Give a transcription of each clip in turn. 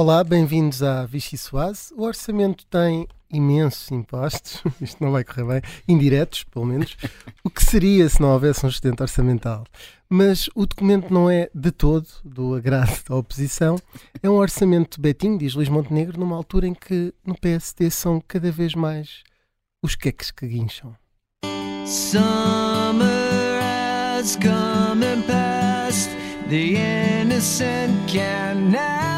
Olá, bem-vindos à Vichy Soase. O orçamento tem imensos impostos, isto não vai correr bem, indiretos, pelo menos. O que seria se não houvesse um excedente orçamental? Mas o documento não é de todo do agrado da oposição. É um orçamento betinho, diz Luís Montenegro, numa altura em que no PSD são cada vez mais os queques que guincham. Summer has come and passed, the innocent can never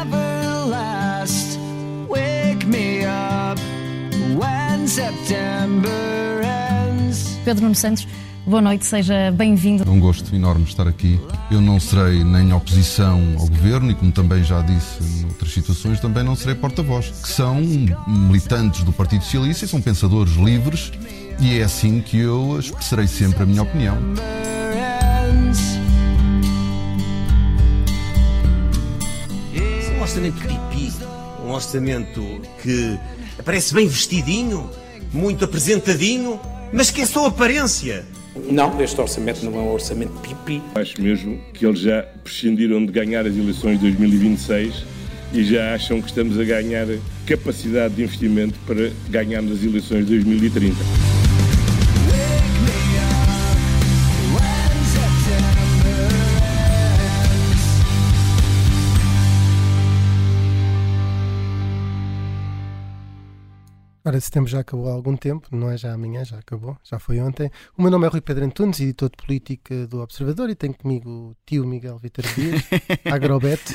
Pedro Nuno Santos, boa noite, seja bem-vindo. É um gosto enorme estar aqui. Eu não serei nem oposição ao governo e, como também já disse em outras situações, também não serei porta-voz, que são militantes do Partido Socialista e são pensadores livres e é assim que eu expressarei sempre a minha opinião. É um orçamento pipi, um orçamento que aparece bem vestidinho, muito apresentadinho, mas que é só aparência. Não, este orçamento não é um orçamento pipi. Acho mesmo que eles já prescindiram de ganhar as eleições de 2026 e já acham que estamos a ganhar capacidade de investimento para ganharmos as eleições de 2030. Ora, setembro já acabou há algum tempo, não é já amanhã, já acabou, já foi ontem. O meu nome é Rui Pedro Antunes, editor de política do Observador, e tenho comigo o tio Miguel Vitor Dias, agrobeto,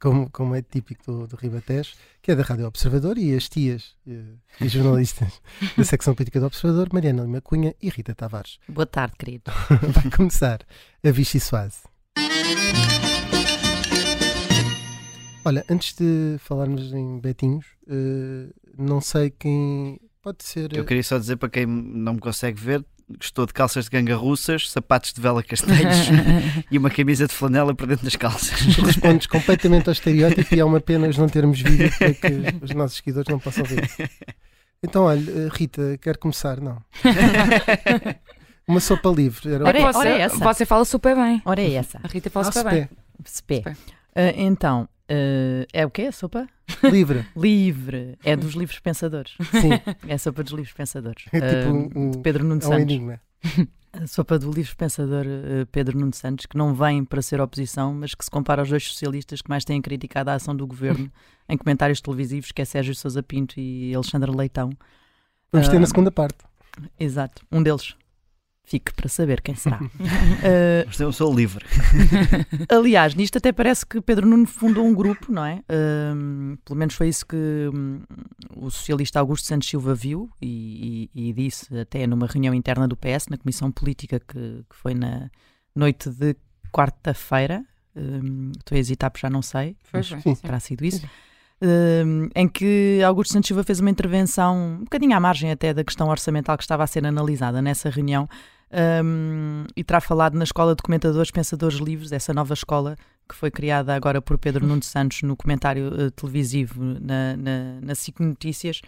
como, como é típico do, do Ribatejo, que é da Rádio Observador, e as tias e, e jornalistas da secção política do Observador, Mariana Lima Cunha e Rita Tavares. Boa tarde, querido. Vai começar a Vichy Soase. Olha, antes de falarmos em Betinhos, uh, não sei quem. Pode ser. Eu queria só dizer para quem não me consegue ver. Estou de calças de ganga russas, sapatos de vela castanhos e uma camisa de flanela para dentro das calças. Respondes completamente ao estereótipo e é uma pena não termos vídeo para que os nossos seguidores não possam ver isso. Então, olha, eh, Rita, quer começar? Não. Uma sopa livre. Era ora, é, ora é essa. Você fala super bem. Ora é essa. A Rita fala ah, super bem. Spé. Uh, então, Uh, é o quê? A sopa? Livre. Livre. É dos livros pensadores. Sim. É a sopa dos livros pensadores. É tipo uh, um, de Pedro Nuno é um Santos. Enigma. A sopa do livro pensador uh, Pedro Nuno Santos, que não vem para ser oposição, mas que se compara aos dois socialistas que mais têm criticado a ação do governo em comentários televisivos, que é Sérgio Sousa Pinto e Alexandre Leitão. Vamos ter na segunda parte. Exato. Um deles Fique para saber quem será. uh, Mas eu sou livre. aliás, nisto até parece que Pedro Nuno fundou um grupo, não é? Uh, pelo menos foi isso que um, o socialista Augusto Santos Silva viu e, e, e, disse até numa reunião interna do PS, na Comissão Política, que, que foi na noite de quarta-feira. Um, estou a hesitar porque já não sei. Foi, foi. Terá sido isso. Uh, em que Augusto Santos Silva fez uma intervenção um bocadinho à margem até da questão orçamental que estava a ser analisada nessa reunião, um, e terá falado na Escola de Comentadores Pensadores Livres, essa nova escola que foi criada agora por Pedro Nuno Santos no comentário uh, televisivo na, na, na SIC Notícias.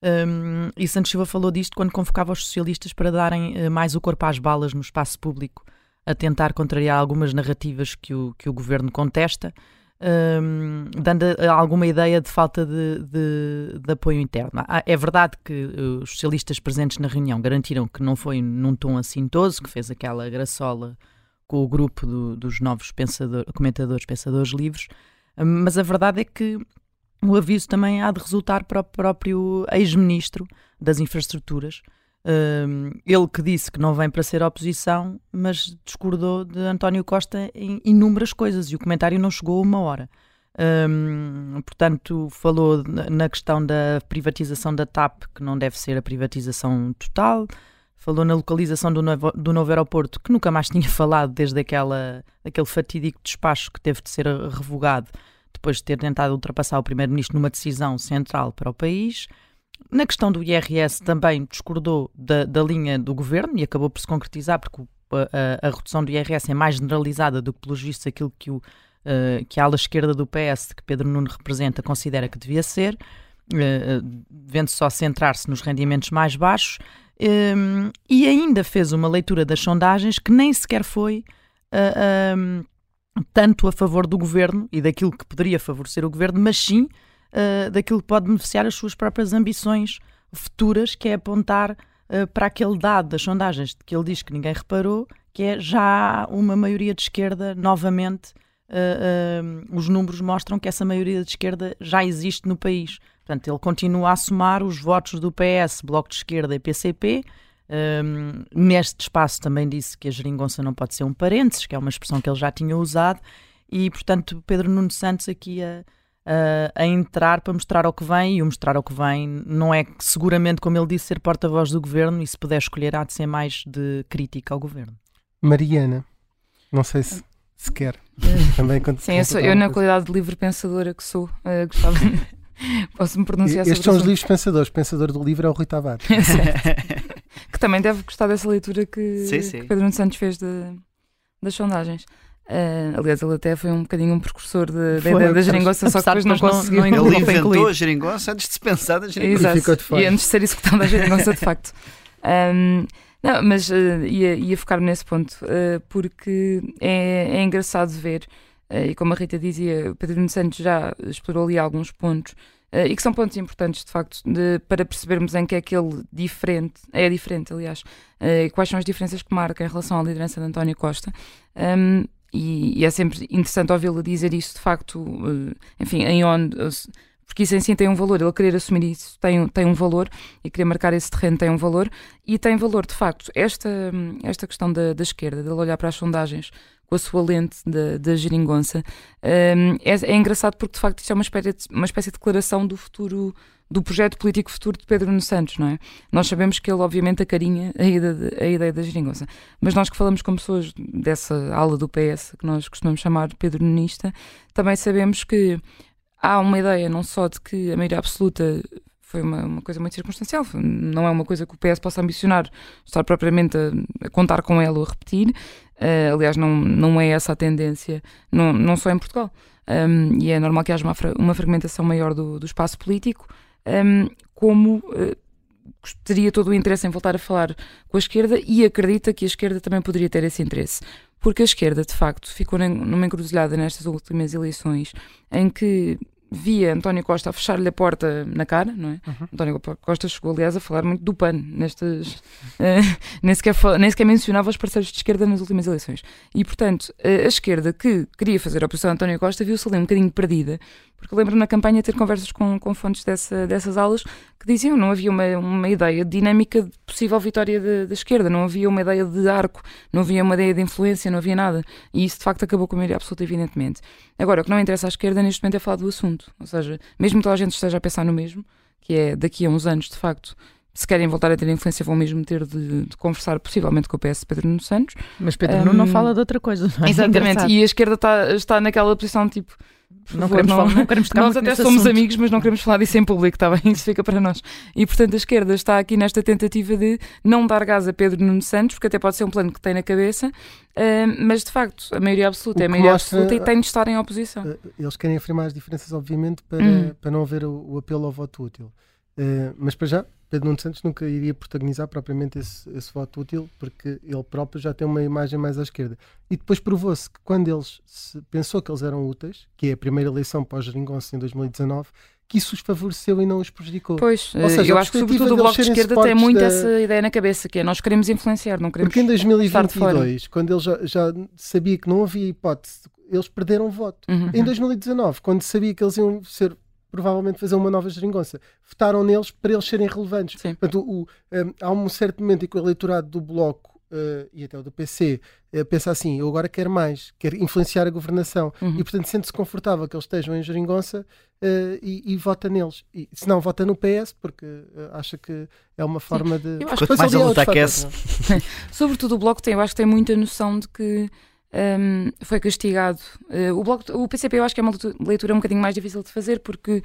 Um, e Santos Silva falou disto quando convocava os socialistas para darem uh, mais o corpo às balas no espaço público, a tentar contrariar algumas narrativas que o, que o governo contesta um, dando alguma ideia de falta de, de, de, apoio interno. Ah, é verdade que os socialistas presentes na reunião garantiram que não foi num tom assintoso, que fez aquela graçola com o grupo do, dos novos pensador, comentadores, pensadores livres, mas a verdade é que o aviso também há de resultar para o próprio ex-ministro das infraestruturas, ele que disse que não vem para ser oposição, mas discordou de António Costa em inúmeras coisas e o comentário não chegou a uma hora. Um, portanto, falou na questão da privatização da TAP, que não deve ser a privatização total. Falou na localização do novo, do novo aeroporto, que nunca mais tinha falado desde aquela, aquele fatídico despacho que teve de ser revogado depois de ter tentado ultrapassar o Primeiro-Ministro numa decisão central para o país. Na questão do IRS também discordou da, da linha do governo e acabou por se concretizar porque a, a, redução do IRS é mais generalizada do que, pelos vistos, aquilo que, o, uh, que a ala esquerda do PS, que Pedro Nuno representa, considera que devia ser, uh, devendo só centrar-se nos rendimentos mais baixos, um, e ainda fez uma leitura das sondagens que nem sequer foi uh, tanto a favor do governo e daquilo que poderia favorecer o governo, mas sim uh, daquilo que pode beneficiar as suas próprias ambições futuras, que é apontar uh, para aquele dado das sondagens que ele diz que ninguém reparou, que é já uma maioria de esquerda novamente. Uh, os números mostram que essa maioria de esquerda já existe no país. Portanto, ele continua a somar os votos do PS, Bloco de Esquerda e PCP, neste espaço também disse que a geringonça não pode ser um parênteses, que é uma expressão que ele já tinha usado, e portanto Pedro Nuno Santos aqui a, a, a, entrar para mostrar ao que vem, e o mostrar ao que vem não é seguramente, como ele disse, ser porta-voz do governo, e se puder escolher, há de ser mais de crítica ao governo. Mariana, não sei se, se quer. Também Sim, eu, sou, eu na qualidade de livre pensadora que sou, uh, gostava. Posso-me pronunciar Estes são os livros pensadores. Pensador do livro é o Rui Tavares. que também deve gostar dessa leitura que, sim, sim. que Pedro Santos fez de, das sondagens. Uh, aliás, ele até foi um bocadinho um precursor de, da ideia da geringonça, só que depois não conseguiu. Ele inventou a geringonça antes de se pensar da geringonça. Exato. E, e antes de ser executada a geringonça, de facto. Um, não, mas uh, ia, ia focar-me nesse ponto, uh, porque é, é engraçado ver e como a Rita dizia, o Pedro Santos já explorou ali alguns pontos Uh, e que são pontos importantes, de facto, de, para percebermos em que é que ele diferente, é diferente, aliás, uh, e quais são as diferenças que marca em relação à liderança de António Costa. Um, e, e, é sempre interessante ouvi-lo dizer isso, de facto, uh, enfim, em onde. Porque isso em si tem um valor, ele querer assumir isso tem, tem um valor e querer marcar esse terreno tem um valor e tem valor, de facto, esta, esta questão da, da esquerda, de olhar para as sondagens com a sua lente da, geringonça. Um, é, é, engraçado porque, de facto, isto é uma espécie, uma espécie de declaração do futuro, do projeto político futuro de Pedro Nuno Santos, não é? Nós sabemos que ele, obviamente, acarinha a ideia, a ideia da geringonça. Mas nós que falamos com pessoas dessa ala do PS, que nós costumamos chamar Pedro Nunista, também sabemos que há uma ideia não só de que a maioria absoluta foi uma, uma, coisa muito circunstancial, não é uma coisa que o PS possa ambicionar estar propriamente a, a contar com ela ou a repetir. Uh, aliás, não, não é essa a tendência, não, não só em Portugal. Um, e é normal que haja uma, uma fragmentação maior do, do espaço político, um, como uh, teria todo o interesse em voltar a falar com a esquerda e acredita que a esquerda também poderia ter esse interesse. Porque a esquerda, de facto, ficou numa encruzilhada nestas últimas eleições em que via António Costa a fechar-lhe a porta na cara, não é? Uhum. António Costa chegou, aliás, a falar muito do PAN, nestas, uh, nem, sequer, nem sequer mencionava os parceiros de esquerda nas últimas eleições. E, portanto, a esquerda que queria fazer a oposição a António Costa viu-se ali um bocadinho perdida porque lembro na campanha ter conversas com, com fontes dessa, dessas aulas que diziam não havia uma, uma ideia de dinâmica de possível vitória da esquerda, não havia uma ideia de arco, não havia uma ideia de influência, não havia nada. E isso de facto acabou com a maioria absoluta, evidentemente. Agora, o que não interessa à esquerda neste momento é falar do assunto. Ou seja, mesmo que toda a gente esteja a pensar no mesmo, que é daqui a uns anos, de facto, se querem voltar a ter influência, vão mesmo ter de, de conversar, possivelmente, com o PS Pedro Nuno Santos. Mas Pedro um, Nuno não fala de outra coisa, não é? Exatamente, e a esquerda está, está naquela posição tipo não, queremos não, falar, não queremos Nós até somos assunto. amigos, mas não queremos falar disso em público, está bem? Isso fica para nós. E portanto a esquerda está aqui nesta tentativa de não dar gás a Pedro Nuno Santos, porque até pode ser um plano que tem na cabeça, uh, mas de facto a maioria absoluta é a maioria mostra, absoluta e tem de estar em oposição. Uh, eles querem afirmar as diferenças, obviamente, para, hum. para não haver o, o apelo ao voto útil. Uh, mas para já, Pedro Nuno Santos nunca iria protagonizar propriamente esse, esse, voto útil, porque ele próprio já tem uma imagem mais à esquerda. E depois provou-se que quando eles pensou que eles eram úteis, que é a primeira eleição pós-Geringonça em 2019, que isso os favoreceu e não os prejudicou. Pois, Ou seja, eu acho que sobretudo o Bloco de Esquerda tem muito da... essa ideia na cabeça, que é nós queremos influenciar, não queremos Porque em 2022, quando ele já, já, sabia que não havia hipótese, eles perderam voto. Uhum. Em 2019, quando sabia que eles iam ser provavelmente fazer uma nova geringonça. Votaram neles para eles serem relevantes. Sim. Portanto, o, um, há um certo momento em que o eleitorado do Bloco uh, e até o do PC uh, pensa assim: eu agora quero mais, quero influenciar a governação. Uhum. E, portanto, sente-se confortável que eles estejam em geringonça uh, e, e, vota neles. E, se não, vota no PS, porque acha que é uma forma Sim. de. Eu acho que mais a luta aquece. Sobretudo o Bloco tem, eu acho que tem muita noção de que um, foi castigado. Uh, o, bloco, o PCP eu acho que é uma leitura um bocadinho mais difícil de fazer porque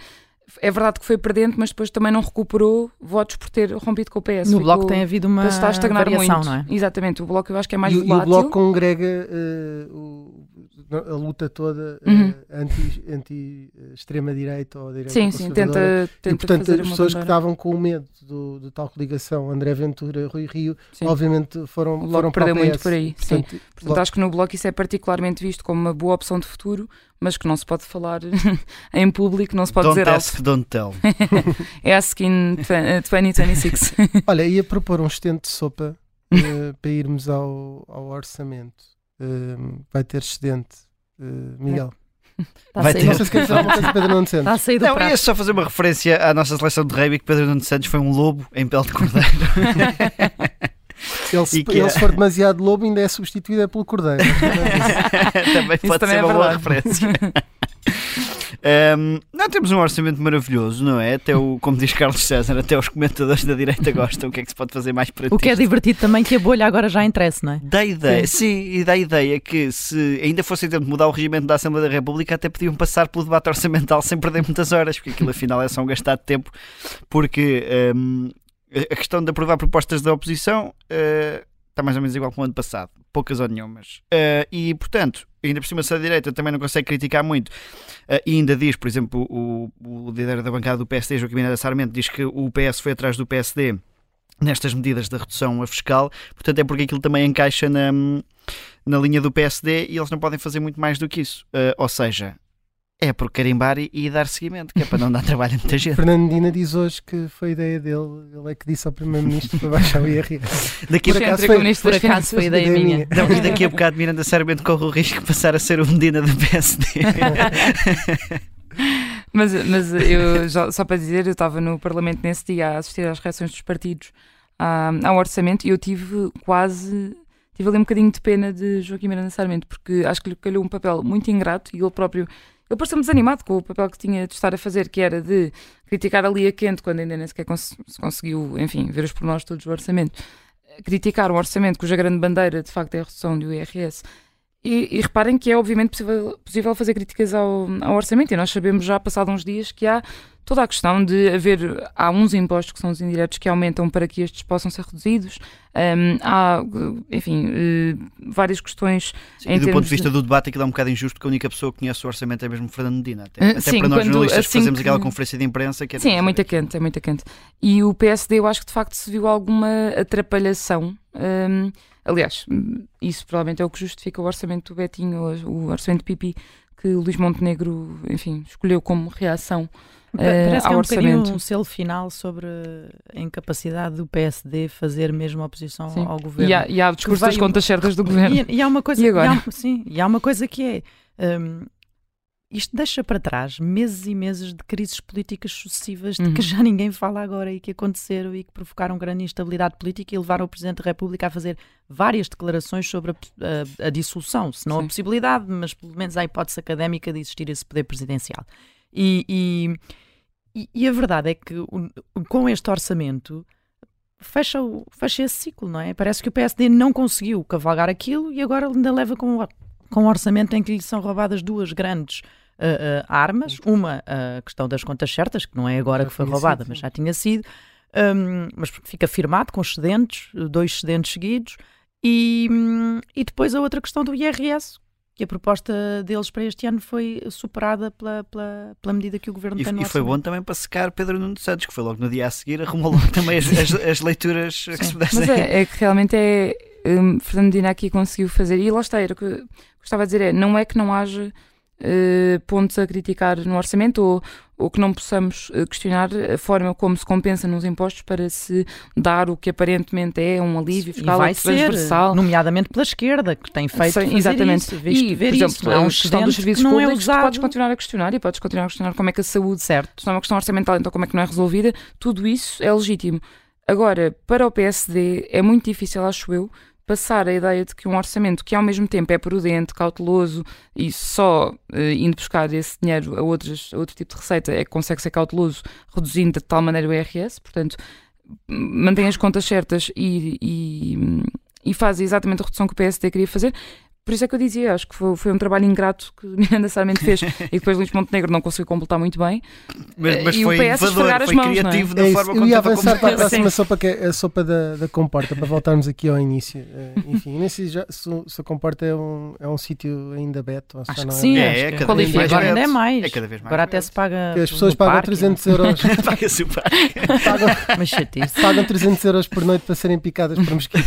é verdade que foi perdente, mas depois também não recuperou votos por ter rompido com o PS. No Ficou, Bloco tem havido uma está a estagnar variação, muito. não é? Exatamente, o Bloco eu acho que é mais e, volátil. E o Bloco congrega uh, o, a luta toda Uhum. uh, anti, anti uh, extrema-direita ou direita Sim, sim, conservadora. tenta, tenta E, portanto, fazer as uma pessoas que estavam com o medo do, do tal coligação André Ventura, Rui Rio, Sim. obviamente foram, Logo foram para perdeu o muito por aí, sim. Portanto, Portanto, acho que no Bloco isso é particularmente visto como uma boa opção de futuro, mas que não se pode falar em público, não se pode don't dizer ask, alto. don't tell. É ask in twen- eh, 2026. Olha, ia propor um excedente de sopa eh, para irmos ao, ao orçamento. Eh, vai ter excedente, eh, Miguel. Está a Vai sair, ter- Não sei se quer dizer alguma coisa, Pedro Nuno Santos. está a sair do Não, prato. ia só fazer uma referência à nossa seleção de rugby que Pedro Nuno Santos foi um lobo em pele de cordeiro. Ele, se, que ele, é- se for demasiado lobo, ainda é substituído pelo cordeiro. também Isso pode também ser é uma boa referência. Ahm, não temos um orçamento maravilhoso, não é? Até o, como diz Carlos César, até os comentadores da direita gostam. O que é que se pode fazer mais para O que é divertido também que a bolha agora já interessa, não é? Dá ideia, sim. e dá ideia que se ainda fosse tempo de mudar o regimento da Assembleia da República, até podiam passar pelo debate orçamental sem perder muitas horas, porque aquilo afinal é só um gastar de tempo, porque hum, a questão de aprovar propostas da oposição eh, está mais ou menos igual como o ano passado, poucas ou nenhumas. Eh, e portanto, ainda por cima se a direita também não consegue criticar muito, eh, e ainda diz, por exemplo, o, o líder da bancada do PSD, Joaquim Miranda Sarmento, diz que o PS foi atrás do PSD nestas medidas da redução fiscal, portanto é porque aquilo também encaixa na, na linha do PSD e eles não podem fazer muito mais do que isso. Eh, ou seja, é por carimbar e, e dar seguimento, que é para não dar trabalho a muita gente. Fernando Medina diz hoje que foi ideia dele, ele é que disse ao Primeiro-Ministro para baixar o IRS. Daqui a Por acaso foi- o Ministro Por acaso foi ideia minha. Não, e daqui a bocado Miranda seriamente corre o risco de passar a ser o Medina do PSD. Mas, mas eu, já- só para dizer, eu estava no Parlamento nesse dia a assistir às reações dos partidos à- ao orçamento e eu tive quase. Tive ali um bocadinho de pena de Joaquim Miranda Sarmento, porque acho que lhe calhou um papel muito ingrato e ele próprio. Ele pareceu-me desanimado com o papel que tinha de estar a fazer, que era de criticar ali a quente, quando ainda nem sequer cons- se conseguiu, enfim, ver os pormenores todos do orçamento. Criticar um orçamento cuja grande bandeira, de facto, é a redução do IRS. E, e reparem que é obviamente possível, possível fazer críticas ao, ao orçamento e nós sabemos já, passado uns dias, que há toda a questão de haver, há uns impostos que são os indiretos que aumentam para que estes possam ser reduzidos, Hum, há, enfim, eh, várias questões em e do ponto de vista do debate, aquilo é um bocado injusto, porque a única pessoa que conhece o orçamento é mesmo Fernando Medina. Até, Eh, até sim, para nós quando- jornalistas que assim fazemos que- aquela conferência de imprensa. Que Sim, é muito quente, é muito quente. E o PSD, eu acho que de facto se viu alguma atrapalhação. hum, aliás, isso provavelmente é o que justifica o orçamento do Betinho, o o orçamento Pipi, que o Luís Montenegro, enfim, escolheu como reação eh, Parece que é um orçamento. um selo final sobre a incapacidade do PSD fazer mesmo oposição Sim. ao governo. E há, e há o discurso das contas certas do governo. E, e há uma coisa, E agora? há- sim, e há uma coisa que é hum, isto deixa para trás meses e meses de crises políticas sucessivas de Uhum. que já ninguém fala agora e que aconteceram e que provocaram grande instabilidade política e levaram o Presidente da República a fazer várias declarações sobre a, a- a dissolução, se não a Sim. possibilidade, mas pelo menos a hipótese académica de existir esse poder presidencial. E, e, e- a verdade é que com este orçamento fecha, o, fecha esse ciclo, não é? Parece que o PSD não conseguiu cavalgar aquilo e agora ainda leva com, o- com um orçamento em que lhe são roubadas duas grandes ah, armas. Uma, a questão das contas certas, que não é agora Já que foi roubada, sido, mas sim. já tinha sido. Hum, mas fica firmado com excedentes, dois excedentes seguidos. E, hum, e depois a outra questão do IRS, que a proposta deles para este ano foi superada pela, pela, pela medida que o governo E, tem no e foi bom também para secar Pedro Nuno Santos, que foi logo no dia a seguir, arrumou logo também as, as- as leituras que se pudessem. Mas é, é que realmente é. Um, Fernando Dina aqui conseguiu fazer. E lá está, era o que eu gostava de dizer: é, não é que não haja eh, pontos a criticar no orçamento ou, ou que não possamos eh, questionar a forma como se compensa nos impostos para se dar o que aparentemente é um alívio E fiscal vai ser, transversal. nomeadamente pela esquerda, que tem feito Sim, exatamente. isso, visto e, ver por exemplo, isso. Há um questão dos serviços que não é públicos, tu usado. podes continuar a questionar e podes continuar a questionar como é que a saúde Certo. se não é uma questão orçamental, então como é que não é resolvida? Tudo isso é legítimo. Agora, para o PSD, é muito difícil, acho eu, passar a ideia de que um orçamento que ao mesmo tempo é prudente, cauteloso e só eh, indo buscar esse dinheiro a, outros, a outro tipo de receita é que consegue ser cauteloso, reduzindo de tal maneira o IRS, portanto, mantém as contas certas e, e, e faz exatamente a redução que o PSD queria fazer. Por isso é que eu dizia, acho que foi, foi um trabalho ingrato que Miranda Sarmento fez e depois Luís Montenegro não conseguiu completar muito bem. Mas, mas E o foi PS inovador, as foi mãos, não é? criativo É da isso. forma Eu como ia estava avançar para a próxima sopa, que é a sopa da, da comporta, para voltarmos aqui ao início. Eh, enfim, nem sei já, se, o- se a comporta é um, é um sítio ainda beto. Ou se Acho já que não sim, É, é que cada vez mais Agora ainda é mais. É cada vez mais Agora até se paga. Que as pessoas pagam parque, 300 euros, Paga-se o parque. pagam, Mas chatice. pagam 300 euros por noite para serem picadas por mosquitos.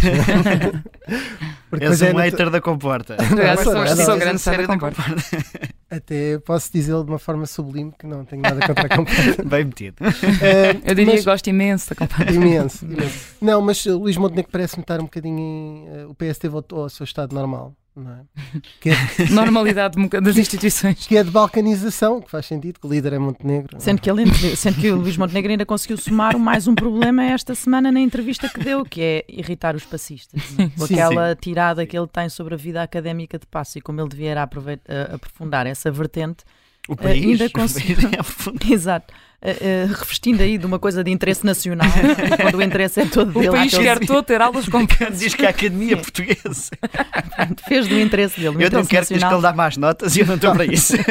Porque És é um hater da comporta. Eu sou, grande Série da comporta. Até posso dizê-lo de uma forma sublime que não tenho nada contra a comporta. Bem metido. Eh, Eu diria mas- que gosto imenso da comporta. Imenso, imenso. Não, mas uh, Luís Montenegro parece-me estar um bocadinho em. uh, o PST voltou ao seu estado normal, não é? Que é, Normalidade democr- das instituições. que é de balcanização, que faz sentido, que o líder é Montenegro. é? Sendo que, ele, sendo que o Luís Montenegro ainda conseguiu somar mais um problema esta semana na entrevista que deu, que é irritar os passistas. é? Com Sim, aquela tirada que ele tem sobre a vida académica de passo e como ele devia a- aprofundar essa vertente. O país. ainda conseguiu- é. Exato. Eh, eh, revestindo aí de uma coisa de interesse nacional, quando o interesse é todo O dele. país aquele- quer todo ter aulas com Diz que a Academia Portuguesa. fez do interesse dele. Eu não interesse quero que diz que nacional. ele dá más notas e eu não estou para isso. De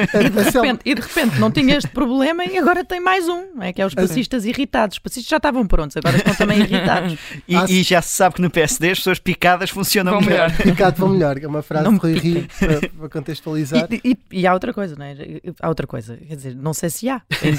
repente, e de repente não tinha este problema e agora tem mais um, não é? que é os passistas irritados. Os passistas já estavam prontos, agora estão também irritados. E, Ah, e já se sabe que no PSD as pessoas picadas funcionam Vão melhor. melhor. Picado vão melhor, que é uma frase Não de Rui me Rio para, para contextualizar. E, e- e há outra coisa, não é? Há outra coisa, quer dizer, não sei se há. Em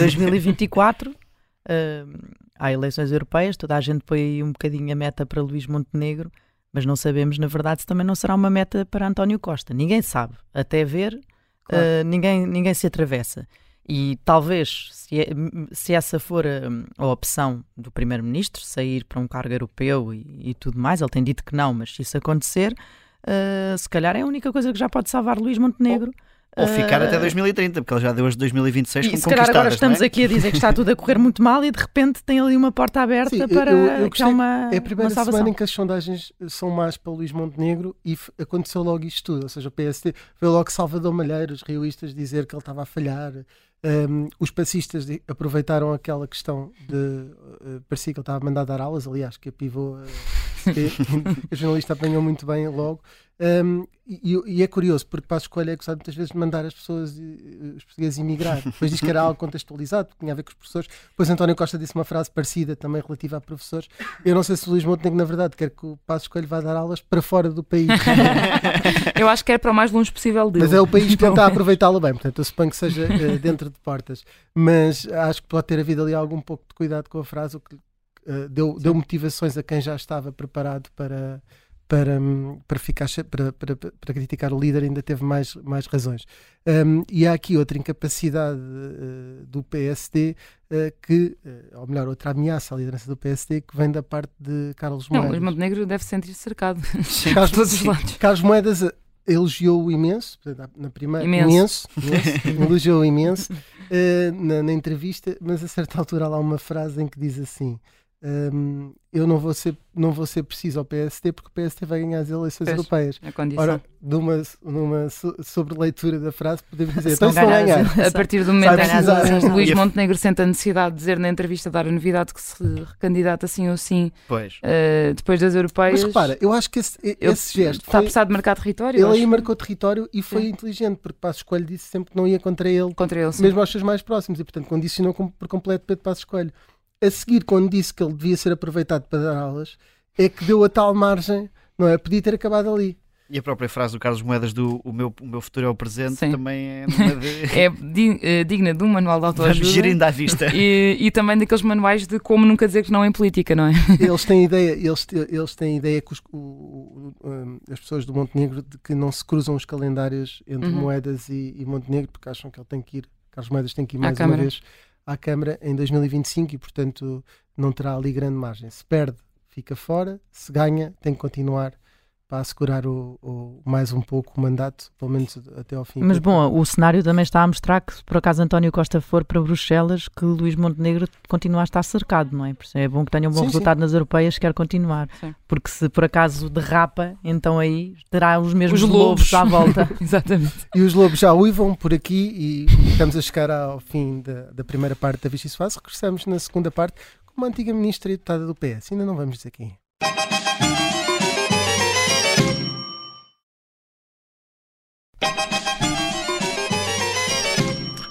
2024 hum, há eleições europeias, toda a gente põe aí um bocadinho a meta para Luís Montenegro, mas não sabemos, na verdade, se também não será uma meta para António Costa. Ninguém sabe. Até ver, Claro. uh, ninguém, ninguém se atravessa. E talvez, se, é- se essa for a, a opção do Primeiro-Ministro, sair para um cargo europeu e, e tudo mais, ele tem dito que não, mas se isso acontecer, uh, se calhar é a única coisa que já pode salvar Luís Montenegro. Ou ficar até Uh, 2030, porque ele já deu as de 2026 e como se calhar agora conquistadas. estamos não é? aqui a dizer que está tudo a correr muito mal e de repente tem ali uma porta aberta Sim, para eu- eu que é gostei- uma, É a primeira semana em que as sondagens são más para Luís Montenegro e aconteceu logo isto tudo. Ou seja, o PST veio logo Salvador Malheiro, os rioístas, dizer que ele estava a falhar. Um, os passistas aproveitaram aquela questão de. uh, parecia que ele estava a mandar dar aulas, aliás, que a pivô. uh, que, que a jornalista apanhou muito bem logo. Um, e, e é curioso, porque Passos Coelho é acusado muitas vezes de mandar as pessoas, eh, os portugueses emigrar. Depois diz que era algo contextualizado, porque tinha a ver com os professores. Depois António Costa disse uma frase parecida também relativa a professores. Eu não sei se o Luís Montenegro, na verdade, quer que o Passos Coelho vá dar aulas para fora do país. Eu acho que é para o mais longe possível dele. Mas é o país que Então, está a aproveitá-lo bem, portanto eu suponho que seja eh, dentro de portas. Mas acho que pode ter havido ali algum pouco de cuidado com a frase, o que eh, deu, deu motivações a quem já estava preparado para, para, hum, para, ficar, para, para, para criticar o líder, ainda teve mais, mais razões. Um, e há aqui outra incapacidade eh, do PSD, eh, que, eh, ou melhor, outra ameaça à liderança do PSD, que vem da parte de Carlos Não, Moedas. o Montenegro deve se sentir cercado Carlos, de todos os lados. Carlos Moedas elogiou-o imenso, na primeira, Imenso. imenso, imenso, elogiou-o imenso na, na entrevista, mas a certa altura há lá uma frase em que diz assim: ehm, Eu não vou, ser, não vou ser preciso ao PST porque o PST vai ganhar as eleições Pois. europeias. A. Ora, numa, numa so- sobreleitura da frase, podemos dizer: Se Então, não se não ganhar a partir do momento em que Luís a- Montenegro sente a necessidade de dizer na entrevista, dar a novidade que se recandidata assim ou sim Pois. eh, depois das europeias, mas repara, eu acho que esse, eu- esse gesto está a foi, precisar de marcar território eu ele aí marcou território e foi Sim. inteligente, porque Passos Coelho disse sempre que não ia contra ele contra ele. sim. mesmo aos seus mais próximos, e portanto condicionou com- por completo Pedro Passos Coelho. A seguir, quando disse que ele devia ser aproveitado para dar aulas, é que deu a tal margem, não é? Podia ter acabado ali. E a própria frase do Carlos Moedas do o meu, o meu futuro é o presente Sim. também é de... É di- eh, digna de um manual de autoajuda gerindo à vista. e, e também daqueles manuais de como nunca dizer que não em política, não é? Eles têm ideia, eles, eles têm ideia que os- o- o- as pessoas do Montenegro de que não se cruzam os calendários entre Uhum. Moedas e, e Montenegro, porque acham que ele tem que ir, Carlos Moedas tem que ir mais uma vez à Câmara em 2025 e, portanto, não terá ali grande margem. Se perde, fica fora, se ganha, tem que continuar para assegurar o, o- mais um pouco o mandato, pelo menos até ao fim. Mas bom, o cenário também está a mostrar que se por acaso António Costa for para Bruxelas, que Luís Montenegro continua a estar cercado, não é? Por isso é bom que tenha um bom Sim, resultado nas europeias, quer continuar. Sim. Porque se por acaso derrapa, então aí terá os mesmos Os lobos lobos. à volta. Exatamente. E os lobos já uivam por aqui e estamos a chegar ao fim da, da primeira parte da Vichy Soares. Regressamos na segunda parte com uma antiga ministra e deputada do PS. Ainda não vamos dizer quem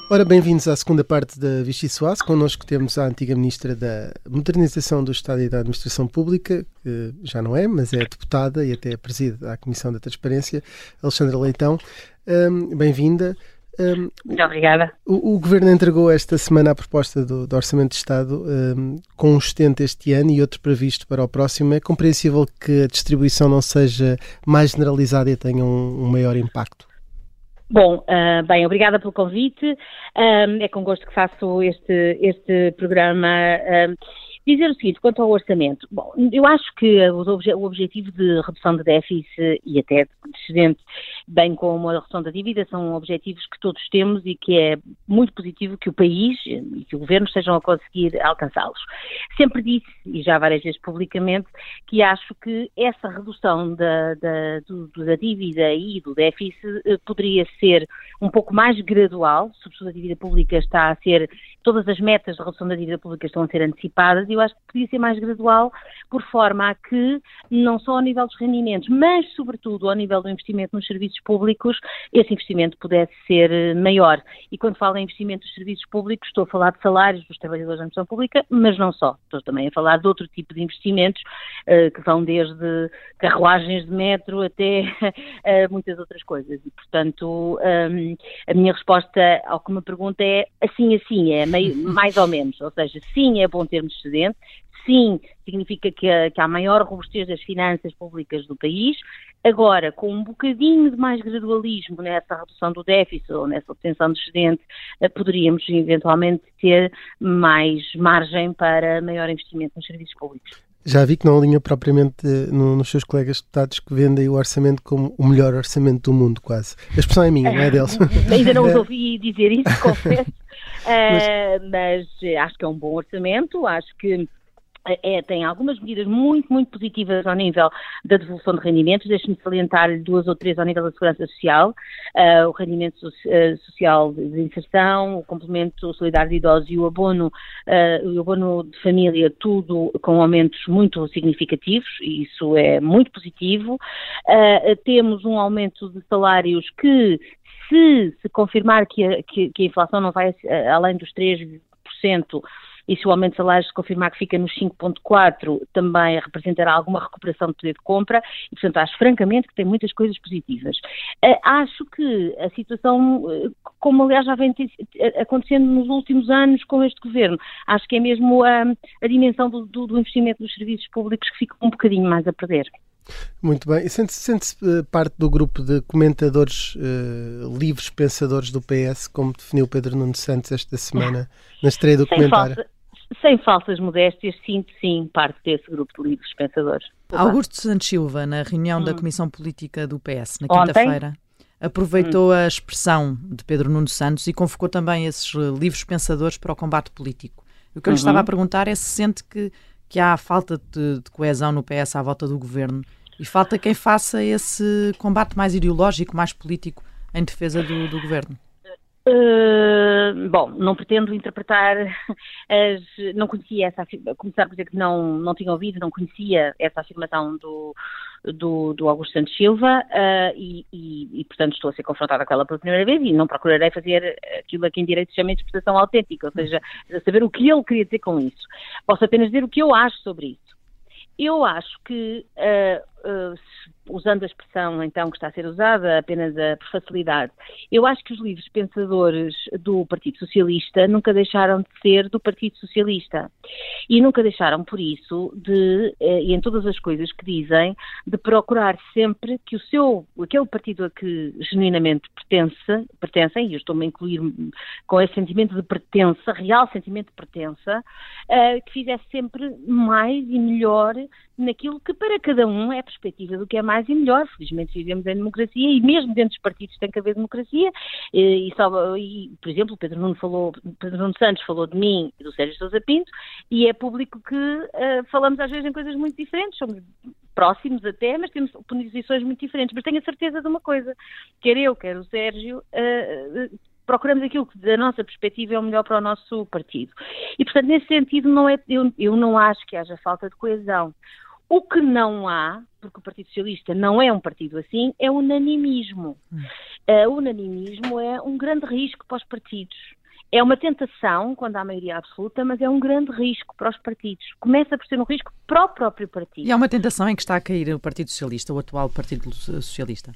Ora, bem-vindos à segunda parte da Vichy Soares. Connosco temos a antiga Ministra da Modernização do Estado e da Administração Pública, que já não é, mas é deputada e até preside a Comissão da Transparência, Alexandra Leitão. Um, Bem-vinda. Um, Muito obrigada. O, o, Governo entregou esta semana a proposta do, do Orçamento de Estado um, com um sustento este ano e outro previsto para o próximo. É compreensível que a distribuição não seja mais generalizada e tenha um maior impacto? Bom, uh, bem, obrigada pelo convite. Uh, é com gosto que faço este, este programa. Uh, dizer o seguinte, quanto ao orçamento. Bom, eu acho que o objetivo de redução de déficit e até de excedente, bem como a redução da dívida, são objetivos que todos temos e que é muito positivo que o país e que o governo estejam a conseguir alcançá-los. Sempre disse, e já várias vezes publicamente, que acho que essa redução da, da, do, da dívida e do déficit eh, poderia ser um pouco mais gradual, sobretudo a dívida pública está a ser, todas as metas de redução da dívida pública estão a ser antecipadas eu acho que podia ser mais gradual, por forma a que, não só ao nível dos rendimentos, mas sobretudo ao nível do investimento nos serviços públicos, esse investimento pudesse ser eh, maior. E quando falo em investimento nos serviços públicos, estou a falar de salários dos trabalhadores da administração pública, mas não só. Estou também a falar de outro tipo de investimentos, uh, que vão desde carruagens de metro até uh, muitas outras coisas. E, portanto, um, a minha resposta ao que me pergunta é assim, assim, é meio, mais ou menos. Ou seja, sim, é bom termos Sim, significa que, que há maior robustez das finanças públicas do país. Agora, com um bocadinho de mais gradualismo nessa redução do déficit ou nessa obtenção de excedente, eh, poderíamos eventualmente ter mais margem para maior investimento nos serviços públicos. Já vi que não alinha propriamente eh, no, nos seus colegas deputados que vendem o orçamento como o melhor orçamento do mundo, quase. A expressão é minha, não é deles? Ainda não os ouvi dizer isso, confesso. Mas... Uh, mas acho que é um bom orçamento, acho que é, tem algumas medidas muito, muito positivas ao nível da devolução de rendimentos. Deixe-me salientar duas ou três ao nível da segurança social, uh, o rendimento so uh, social de inserção, o complemento solidário de idosos e o abono, uh, o abono de família, tudo com aumentos muito significativos, e isso é muito positivo. temos um aumento de salários que se se confirmar que a, que, que a inflação não vai além dos 3%, e se o aumento de salários se confirmar que fica nos 5,4, também representará alguma recuperação de poder de compra e, portanto, acho francamente que tem muitas coisas positivas. Uh, acho que a situação, uh, como aliás já vem acontecendo nos últimos anos com este governo, acho que é mesmo a, a dimensão do, do, do investimento dos serviços públicos que fica um bocadinho mais a perder. Muito bem. E sente-se sente uh, parte do grupo de comentadores uh, livres pensadores do PS, como definiu Pedro Nuno Santos esta semana na estreia do comentário? sem falsas modéstias, sinto sim parte desse grupo de livres pensadores. Augusto Santos Silva, na reunião hum. da Comissão Política do PS, na quinta-feira, aproveitou hum. a expressão de Pedro Nuno Santos e convocou também esses livres pensadores para o combate político. O que eu lhe uhum. estava a perguntar é se sente que, que há falta de, de coesão no PS à volta do governo e falta quem faça esse combate mais ideológico, mais político em defesa do, do governo. Uh, bom, não pretendo interpretar as, não conhecia essa começar por dizer que não, não tinha ouvido, não conhecia essa afirmação do, do, do Augusto Santos Silva uh, e, e, e, portanto estou a ser confrontada com ela pela primeira vez e não procurarei fazer aquilo a quem direito se chama interpretação autêntica, ou seja, saber o que ele queria dizer com isso. Posso apenas dizer o que eu acho sobre isso. Eu acho que uh, usando a expressão então que está a ser usada apenas uh, por facilidade, eu acho que os livres pensadores do Partido Socialista nunca deixaram de ser do Partido Socialista. E nunca deixaram por isso de, uh, e em todas as coisas que dizem, de procurar sempre que o seu, aquele partido a que genuinamente pertence, pertencem, e eu estou-me a incluir com esse sentimento de pertença, real sentimento de pertença, que fizesse sempre mais e melhor naquilo que para cada um é perspectiva do que é mais e melhor. Felizmente vivemos em democracia e mesmo dentro dos partidos tem que haver democracia. E, só, e, por exemplo, Pedro Nuno, falou, Pedro Nuno Santos falou de mim e do Sérgio Sousa Pinto e é público que uh, falamos às vezes em coisas muito diferentes, somos próximos até, mas temos posições muito diferentes. Mas tenho a certeza de uma coisa, quer eu, quer o Sérgio, uh, procuramos aquilo que da nossa perspectiva é o melhor para o nosso partido. E, portanto, nesse sentido, não é, eu, eu não acho que haja falta de coesão. O que não há, porque o Partido Socialista não é um partido assim, é unanimismo. Uh, unanimismo é um grande risco para os partidos. É uma tentação quando há maioria absoluta, mas é um grande risco para os partidos. Começa por ser um risco para o próprio partido. E é uma tentação em que está a cair o Partido Socialista, o atual Partido Socialista?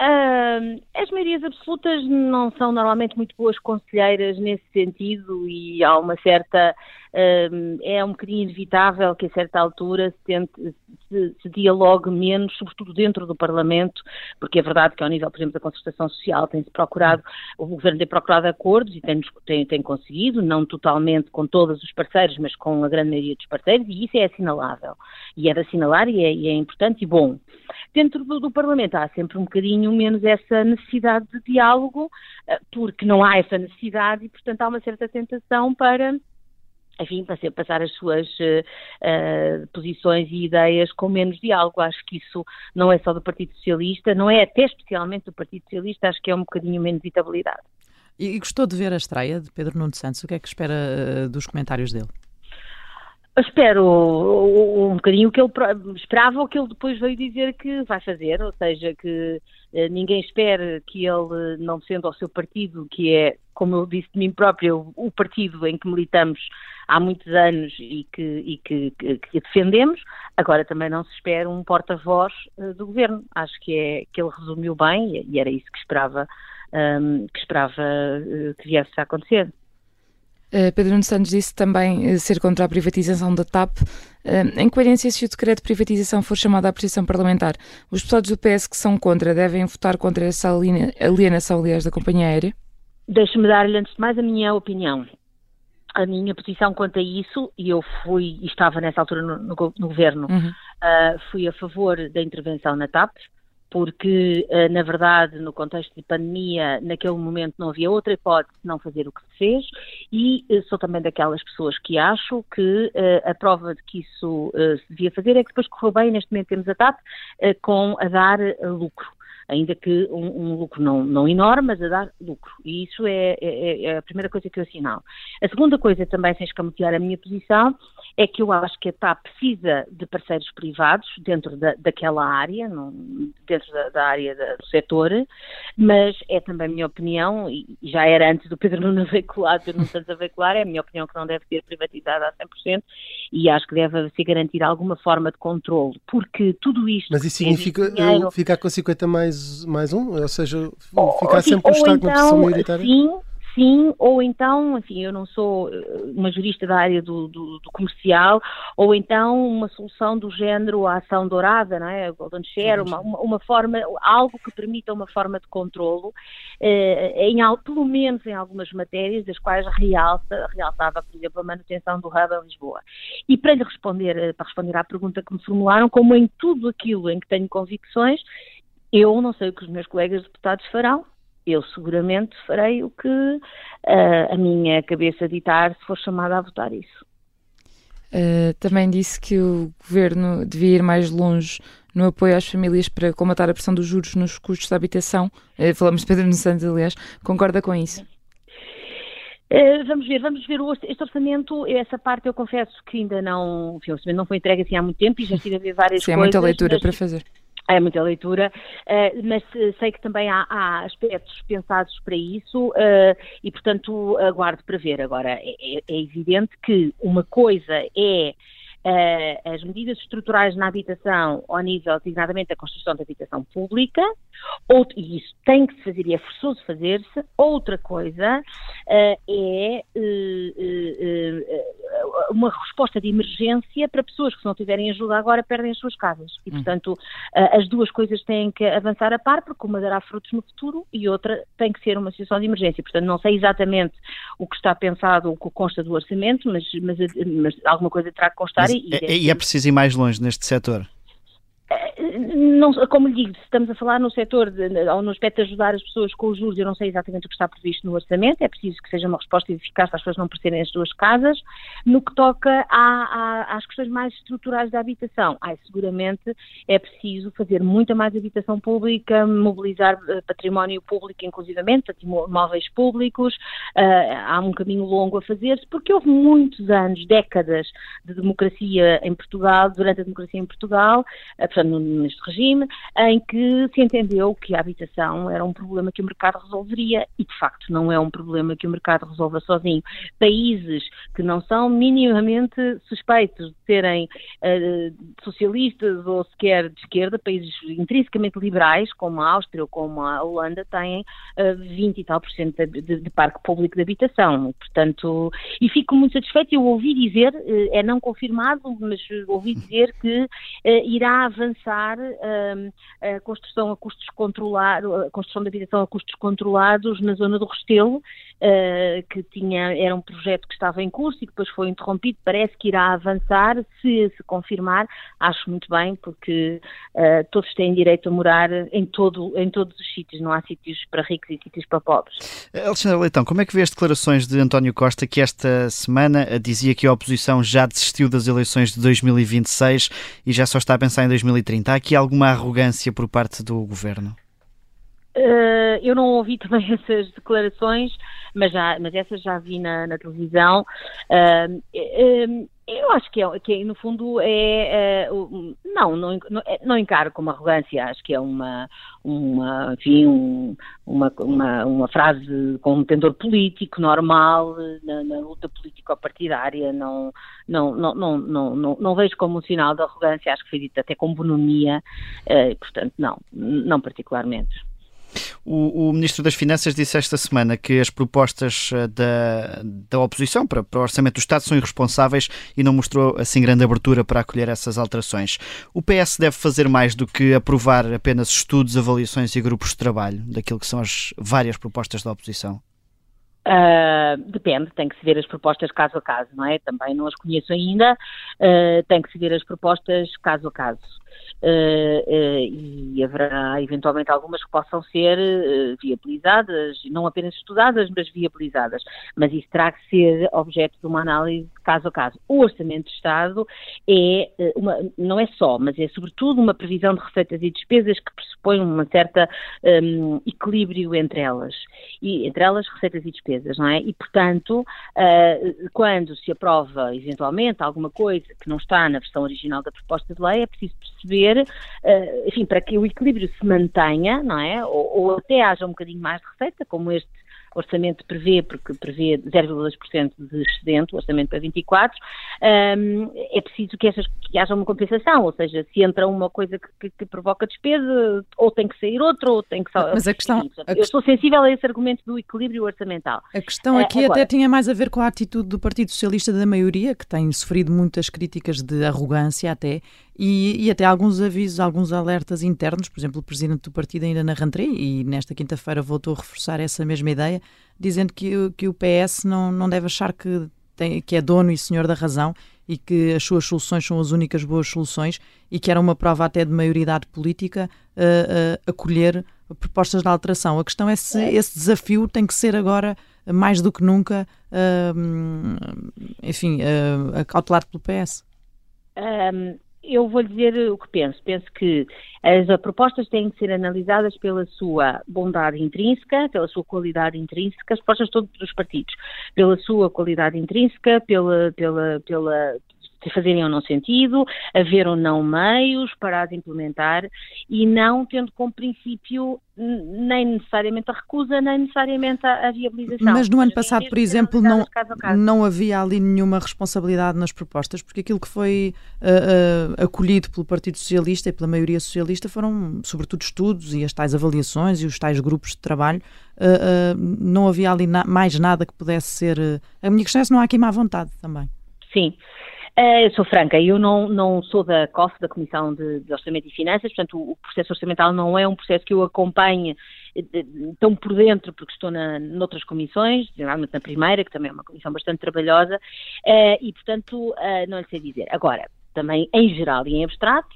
Uh, as maiorias absolutas não são normalmente muito boas conselheiras nesse sentido e há uma certa. É um bocadinho inevitável que a certa altura se, tente, se, se, dialogue menos, sobretudo dentro do Parlamento, porque é verdade que ao nível, por exemplo, da concertação social tem-se procurado, o Governo tem procurado acordos e tem, tem, tem conseguido, não totalmente com todos os parceiros, mas com a grande maioria dos parceiros, e isso é assinalável. E é de assinalar e é, e é importante e bom. Dentro do, do Parlamento há sempre um bocadinho menos essa necessidade de diálogo, eh, porque não há essa necessidade e, portanto, há uma certa tentação para enfim, para passar as suas uh, posições e ideias com menos diálogo. Acho que isso não é só do Partido Socialista, não é até especialmente do Partido Socialista, acho que é um bocadinho menos inevitabilidade. E gostou de ver a estreia de Pedro Nuno Santos? O que é que espera uh, dos comentários dele? espero um bocadinho o que ele esperava o que ele depois veio dizer que vai fazer, ou seja, que ninguém espera que ele, não sendo ao seu partido, que é, como eu disse de mim própria, o, partido em que militamos há muitos anos e que, e que, que, que defendemos, agora também não se espera um porta-voz uh, do governo. Acho que, é, que ele resumiu bem e, era isso que esperava, um, que, esperava uh, que viesse a acontecer. Uh, Pedro Santos disse também ser contra a privatização da TAP. Em coerência, se o decreto de privatização for chamado à apreciação parlamentar, os deputados do PS que são contra devem votar contra essa alienação, aliás, da companhia aérea? Deixe-me dar-lhe, antes de mais, a minha opinião. A minha posição quanto a isso, e eu fui, e estava nessa altura no, no, no governo, uhum. fui a favor da intervenção na TAP, porque, eh, na verdade, no contexto de pandemia, naquele momento não havia outra hipótese de não fazer o que se fez, e eh, sou também daquelas pessoas que acho que a prova de que isso se devia fazer é que depois correu bem, neste momento temos a TAP, com a dar lucro ainda que um, um, lucro não, não enorme, mas a dar lucro. E isso é, é, é, a primeira coisa que eu assinalo. A segunda coisa, também sem escamotear a minha posição, é que eu acho que a TAP precisa de parceiros privados dentro da, daquela área, dentro da, da área da, do setor, mas é também a minha opinião, e já era antes do Pedro Nuno veicular, Pedro Nuno Santos a veicular, é a minha opinião que não deve ser privatizada a 100% e acho que deve ser garantir alguma forma de controle, porque tudo isto... Mas isso significa dinheiro, ficar com 50 mais, mais um? Ou seja, ficar sempre um Estado então, na posição maioritária? Sim, sim, ou então, enfim, eu não sou eh, uma jurista da área do, do, do comercial, ou então uma solução do género a ação dourada, não é? Golden Share, uma, uma, forma, algo que permita uma forma de controlo, eh, em, pelo menos em algumas matérias, das quais realça, realçava, por exemplo, a manutenção do hub em Lisboa. E para lhe responder, eh, para responder à pergunta que me formularam, como em tudo aquilo em que tenho convicções, eu não sei o que os meus colegas deputados farão, eu seguramente farei o que uh, a minha cabeça ditar se for chamada a votar isso. Uh, também disse que o governo devia ir mais longe no apoio às famílias para combater a pressão dos juros nos custos da habitação. Uh, falamos de Pedro Nunes Santos, aliás. Concorda com isso? Uh, vamos ver, vamos ver este orçamento, essa parte eu confesso que ainda não, enfim, o orçamento não foi entregue assim há muito tempo e já estive a ver várias Sim, coisas. Sim, há muita leitura mas... para fazer. É muita leitura, uh, mas sei que também há, há, aspectos pensados para isso uh, e, portanto, aguardo para ver. Agora, é, é, é evidente que uma coisa é uh, as medidas estruturais na habitação ao nível, designadamente, da construção de habitação pública, e isso tem que se fazer e é forçoso fazer-se. Outra coisa uh, é uh, uma resposta de emergência para pessoas que, se não tiverem ajuda agora, perdem as suas casas. E, hum. portanto, as duas coisas têm que avançar a par, porque uma dará frutos no futuro e outra tem que ser uma situação de emergência. Portanto, não sei exatamente o que está pensado, o que consta do orçamento, mas, mas, mas alguma coisa terá que constar. Mas e, e é preciso ir mais longe neste setor? Não, como lhe digo, estamos a falar no setor, de, ou no aspecto de ajudar as pessoas com os juros, eu não sei exatamente o que está previsto no orçamento, é preciso que seja uma resposta eficaz para as pessoas não perderem as suas casas. No que toca à, à, às questões mais estruturais da habitação, ai, seguramente é preciso fazer muita mais habitação pública, mobilizar eh, património público, inclusivamente, móveis públicos, uh, há um caminho longo a fazer-se, porque houve muitos anos, décadas de democracia em Portugal, durante a democracia em Portugal, uh, portanto, neste regime, em que se entendeu que a habitação era um problema que o mercado resolveria e, de facto, não é um problema que o mercado resolva sozinho. Países que não são minimamente suspeitos de serem uh, socialistas ou sequer de esquerda, países intrinsecamente liberais, como a Áustria ou como a Holanda, têm uh, 20 e tal por cento de, de, de parque público de habitação. Portanto, e fico muito satisfeita. Eu ouvi dizer, uh, é não confirmado, mas ouvi dizer que irá avançar a construção a custos controlados, a construção de habitação a custos controlados na zona do Restelo, uh, que tinha, era um projeto que estava em curso e depois foi interrompido, parece que irá avançar, se se confirmar, acho muito bem, porque uh, todos têm direito a morar em, todo, em todos os sítios, não há sítios para ricos e sítios para pobres. Alexandre Leitão, como é que vê as declarações de António Costa que esta semana dizia que a oposição já desistiu das eleições de 2026 e já só está a pensar em 2030? Há aqui alguma arrogância por parte do governo? Uh, eu não ouvi também essas declarações, mas, já, mas essas já vi na, na televisão. Uh, uh, eu acho que, é, que no fundo é, é não, não, não encaro como arrogância, acho que é uma, uma enfim, um, uma, uma, uma frase com um tendor político normal na, na luta político-partidária, não, não, não, não, não, não, não vejo como um sinal de arrogância, acho que foi dito até com bonomia, portanto não, não particularmente. O, o, Ministro das Finanças disse esta semana que as propostas eh, da, da oposição para, para o Orçamento do Estado são irresponsáveis e não mostrou assim grande abertura para acolher essas alterações. O PS deve fazer mais do que aprovar apenas estudos, avaliações e grupos de trabalho daquilo que são as várias propostas da oposição? Uh, depende, tem que se ver as propostas caso a caso, não é? Também não as conheço ainda, uh, tem que se ver as propostas caso a caso. Uh, e haverá eventualmente algumas que possam ser viabilizadas, não apenas estudadas, mas viabilizadas. Mas isso terá que ser objeto de uma análise caso a caso. O Orçamento de Estado é, uma, não é só, mas é sobretudo uma previsão de receitas e despesas que pressupõe um certo um, equilíbrio entre elas. E, entre elas, receitas e despesas, não é? E, portanto, quando se aprova eventualmente alguma coisa que não está na versão original da proposta de lei, é preciso perceber uh, enfim, para que o equilíbrio se mantenha, não é? Ou, ou até haja um bocadinho mais de receita, como este orçamento prevê, porque prevê 0,2% de excedente, o orçamento para 24, um, é preciso que, essas, que haja uma compensação, ou seja, se entra uma coisa que, que, que provoca despesa, ou tem que sair outra, ou tem que... Mas a questão... A eu estou sensível a esse argumento do equilíbrio orçamental. A questão aqui uh, agora, até tinha mais a ver com a atitude do Partido Socialista da maioria, que tem sofrido muitas críticas de arrogância até, e, e, até alguns avisos, alguns alertas internos, por exemplo, o presidente do partido ainda na rentrée, e nesta quinta-feira voltou a reforçar essa mesma ideia, dizendo que, que o PS não, não deve achar que, tem, que é dono e senhor da razão e que as suas soluções são as únicas boas soluções e que era uma prova até de maioridade política uh, uh, acolher propostas de alteração. A questão é se esse desafio tem que ser agora mais do que nunca, uh, enfim, uh, cautelado pelo PS. Um, eu vou dizer o que penso. Penso que as propostas têm que ser analisadas pela sua bondade intrínseca, pela sua qualidade intrínseca, as propostas todos dos partidos, pela sua qualidade intrínseca, pela, pela, pela, fazerem ou não sentido, haver ou não meios para as implementar e não tendo como princípio nem necessariamente a recusa, nem necessariamente a, a viabilização. Mas no ano passado, por exemplo, não, caso caso. não havia ali nenhuma responsabilidade nas propostas, porque aquilo que foi uh, uh, acolhido pelo Partido Socialista e pela maioria socialista foram, sobretudo, estudos e as tais avaliações e os tais grupos de trabalho. Uh, não havia ali na mais nada que pudesse ser. A minha questão é se não há aqui má vontade também. Sim. Uh, eu sou franca, eu não, não sou da COF, da Comissão de, de, Orçamento e Finanças, portanto o, processo orçamental não é um processo que eu acompanhe eh, tão por dentro, porque estou na, noutras comissões, geralmente na primeira, que também é uma comissão bastante trabalhosa, uh, e portanto não lhe sei dizer. Agora, também em geral e em abstrato,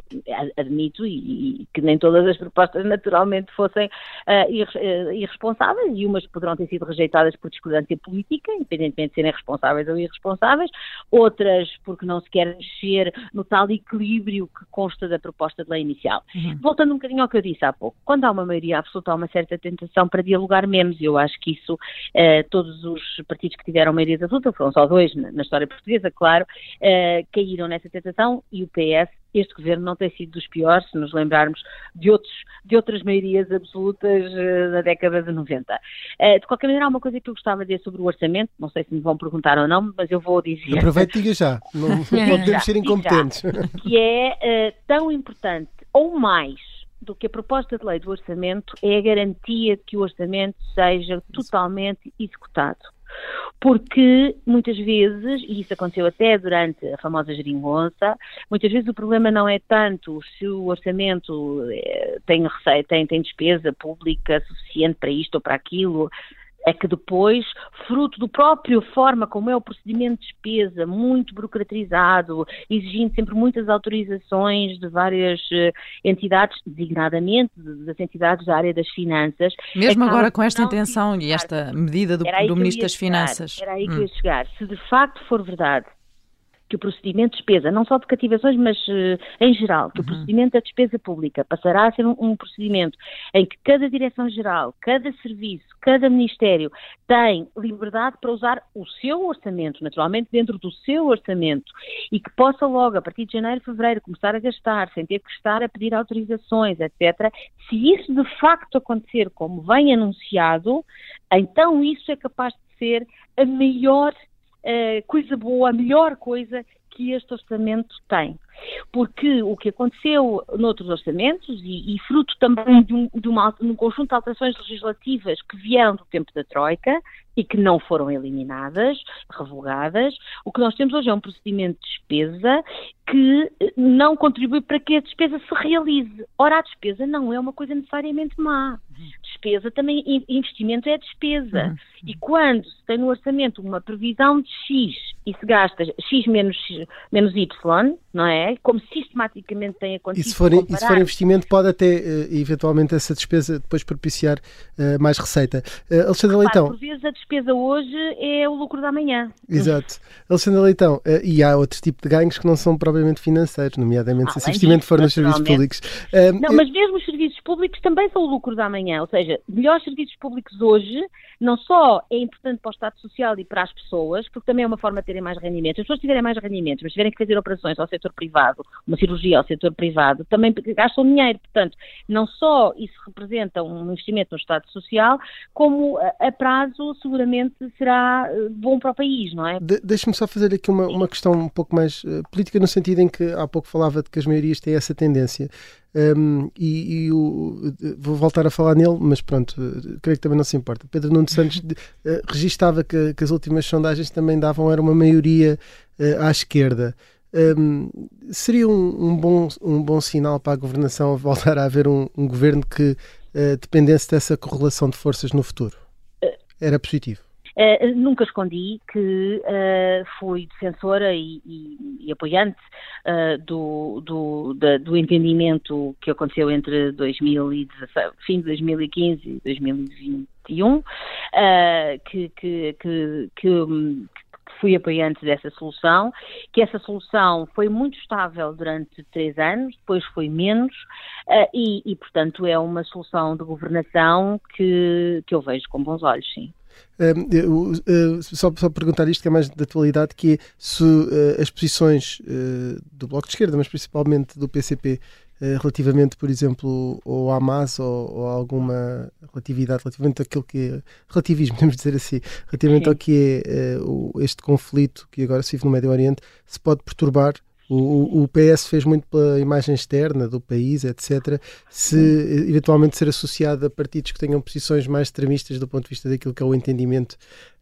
admito e, e que nem todas as propostas naturalmente fossem uh, irresponsáveis e umas poderão ter sido rejeitadas por discordância política, independentemente de serem responsáveis ou irresponsáveis, outras porque não se quer mexer no tal equilíbrio que consta da proposta de lei inicial. Uhum. Voltando um bocadinho ao que eu disse há pouco, quando há uma maioria absoluta há uma certa tentação para dialogar menos, eu acho que isso uh, todos os partidos que tiveram maioria absoluta, foram só dois na, na história portuguesa, claro, uh, caíram nessa tentação e o PS este governo não tem sido dos piores, se nos lembrarmos de, outros, de outras maiorias absolutas uh, da década de 90. Uh, de qualquer maneira, há uma coisa que eu gostava de dizer sobre o orçamento, não sei se me vão perguntar ou não, mas eu vou dizer. Aproveite e diga já, não, não podemos ser incompetentes. que é uh, tão importante, ou mais, do que a proposta de lei do orçamento é a garantia que o orçamento seja totalmente executado porque muitas vezes, e isso aconteceu até durante a famosa geringonça, muitas vezes o problema não é tanto se o orçamento eh, tem, receita, tem, tem despesa pública suficiente para isto ou para aquilo, é que depois, fruto do próprio forma como é o procedimento de despesa, muito burocratizado, exigindo sempre muitas autorizações de várias uh, entidades, designadamente das entidades da área das finanças. Mesmo agora com esta intenção e esta medida do, do Ministro das Finanças. Era aí que eu ia hum. chegar. Se de facto for verdade que o procedimento de despesa, não só de cativações, mas uh, em geral, que uhum. o procedimento da despesa pública passará a ser um, um procedimento em que cada direção-geral, cada serviço, cada ministério tem liberdade para usar o seu orçamento, naturalmente dentro do seu orçamento, e que possa logo, a partir de janeiro, fevereiro, começar a gastar, sem ter que estar a pedir autorizações, etc. Se isso de facto acontecer como vem anunciado, então isso é capaz de ser a maior uh, coisa boa, a melhor coisa que este orçamento tem. Porque o que aconteceu noutros orçamentos, e, e fruto também de um, de, uma, de um conjunto de alterações legislativas que vieram do tempo da Troika e que não foram eliminadas, revogadas, o que nós temos hoje é um procedimento de despesa que não contribui para que a despesa se realize. Ora, a despesa não é uma coisa necessariamente má. Despesa também, investimento é despesa. Uhum. E quando se tem no orçamento uma previsão de X e se gasta X menos, menos Y, não é? Como sistematicamente tem acontecido. E se for, e se for investimento, pode até, uh, eventualmente, essa despesa depois propiciar uh, mais receita. Uh, Alexandre Leitão. Por vezes a despesa hoje é o lucro da manhã. Exato. Alexandre Leitão, e há outro tipo de ganhos que não são propriamente financeiros, nomeadamente se esse investimento for nos serviços públicos. não, mas mesmo os serviços públicos também são o lucro da manhã. Ou seja, melhores serviços públicos hoje não só é importante para o Estado Social e para as pessoas, porque também é uma forma de terem mais rendimentos. As pessoas tiverem mais rendimentos, mas tiverem que fazer operações ao setor privado, uma cirurgia ao setor privado, também gastam dinheiro. Portanto, não só isso representa um investimento no Estado Social, como a, prazo seguramente será eh, bom para o país, não é? De, Deixe-me só fazer aqui uma, uma questão um pouco mais uh, política, no sentido em que há pouco falava de que as maiorias têm essa tendência. Um, e, e o, vou voltar a falar nele, mas pronto, creio que também não se importa. Pedro Nuno Santos uh, registava que, que, as últimas sondagens também davam, era uma maioria uh, à esquerda. Um, seria um, um, bom, um bom sinal para a governação voltar a haver um, um governo que uh, dependesse dessa correlação de forças no futuro? Era positivo. Uh, nunca escondi que uh, fui defensora e, e, e apoiante uh, do, do, da, do, entendimento que aconteceu entre 2016, fim de 2015 e 2021, que, que, que, que fui apoiante dessa solução, que essa solução foi muito estável durante três anos, depois foi menos, uh, e, e, portanto, é uma solução de governação que, que eu vejo com bons olhos, sim. Uh, uh, só, só perguntar isto que é mais de atualidade, que é se uh, as posições do Bloco de Esquerda, mas principalmente do PCP, relativamente, por exemplo, ao Hamas ou, ou alguma relatividade, relativamente àquilo que é relativismo, podemos dizer assim, relativamente Sim. ao que é o, este conflito que agora se vive no Médio Oriente, se pode perturbar o, o, PS fez muito pela imagem externa do país, etc. Se eventualmente ser associado a partidos que tenham posições mais extremistas do ponto de vista daquilo que é o entendimento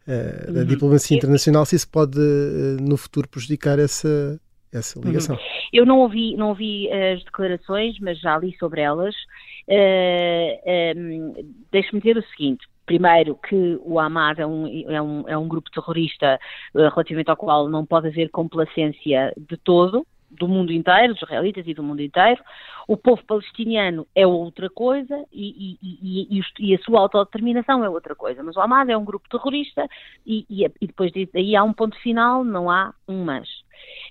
uh, da uhum. diplomacia internacional, se isso pode uh, no futuro prejudicar essa, essa uhum. ligação. Uhum. Eu não ouvi, não ouvi as declarações, mas já li sobre elas. Uh, um, Deixe-me dizer o seguinte: Primeiro, que o Hamas é um, é um, é um grupo terrorista uh, relativamente ao qual não pode haver complacência de todo, do mundo inteiro, dos israelitas e do mundo inteiro. O povo palestiniano é outra coisa e, e, e, e, a sua autodeterminação é outra coisa. Mas o Hamas é um grupo terrorista e, depois daí há um ponto final, não há um mas.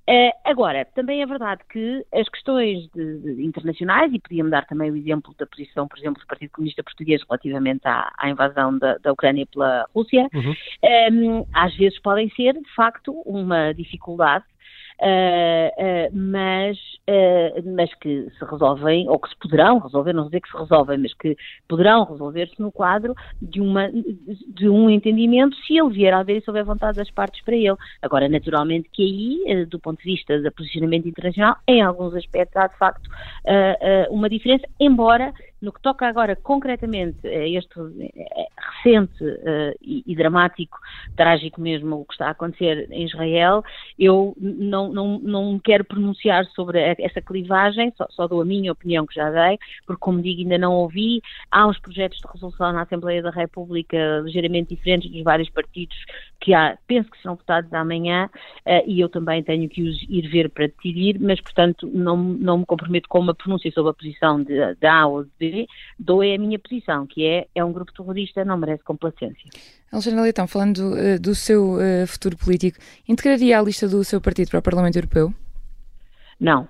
Uh, agora, também é verdade que as questões de, de internacionais, e podia-me dar também o exemplo da posição, por exemplo, do Partido Comunista Português relativamente à, à invasão da, da, Ucrânia pela Rússia, uhum. um, ehm, às vezes podem ser, de facto, uma dificuldade uh, mas, mas que se resolvem, ou que se poderão resolver, não dizer que se resolvem, mas que poderão resolver-se no quadro de, uma, de um entendimento se ele vier a haver e se houver vontade das partes para ele. Agora, naturalmente que aí, do ponto de vista do posicionamento internacional, em alguns aspectos há de facto uma diferença, embora no que toca agora concretamente a este recente uh, e, e, dramático, trágico mesmo, o que está a acontecer em Israel, eu não, não, não quero pronunciar sobre essa clivagem, só, só, dou a minha opinião que já dei, porque, como digo, ainda não ouvi. Há uns projetos de resolução na Assembleia da República ligeiramente diferentes dos vários partidos que há, penso que serão votados amanhã, uh, e eu também tenho que os ir ver para decidir, mas, portanto, não, não me comprometo com uma pronúncia sobre a posição de, de A ou de B dou é a minha posição, que é, é um grupo terrorista, não merece complacência. Alexandre Leitão, falando uh, do seu uh, futuro político, integraria a lista do seu partido para o Parlamento Europeu? Não.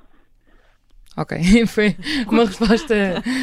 Ok, foi uma resposta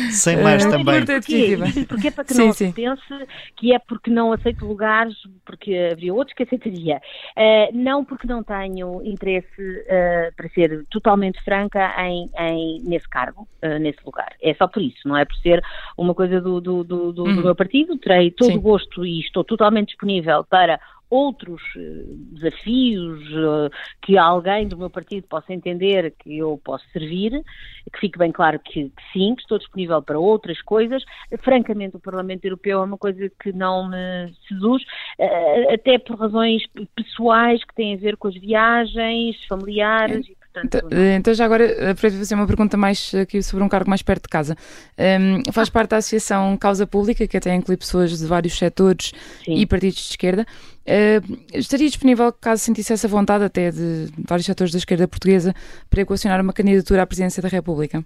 sem mais uh, também. Porquê? Porque é para que sim, não sim. se pense que é porque não aceito lugares, porque haveria outros que aceitaria. Uh, não porque não tenho interesse, uh, para ser totalmente franca, em, em nesse cargo, nesse lugar. É só por isso, não é por ser uma coisa do, do, do, do, uhum. do meu partido. Terei todo o gosto e estou totalmente disponível para outros eh, desafios eh, que alguém do meu partido possa entender que eu posso servir, que fique bem claro que, que, sim, que estou disponível para outras coisas. Francamente, o Parlamento Europeu é uma coisa que não me seduz, eh, até por razões pessoais que têm a ver com as viagens familiares. Portanto, então, então, já agora, para fazer uma pergunta mais aqui sobre um cargo mais perto de casa. Um, faz parte da Associação Causa Pública, que até inclui pessoas de vários setores Sim. e partidos de esquerda. Uh, estaria disponível, caso sentisse essa vontade até de vários setores da esquerda portuguesa, para equacionar uma candidatura à presidência da República?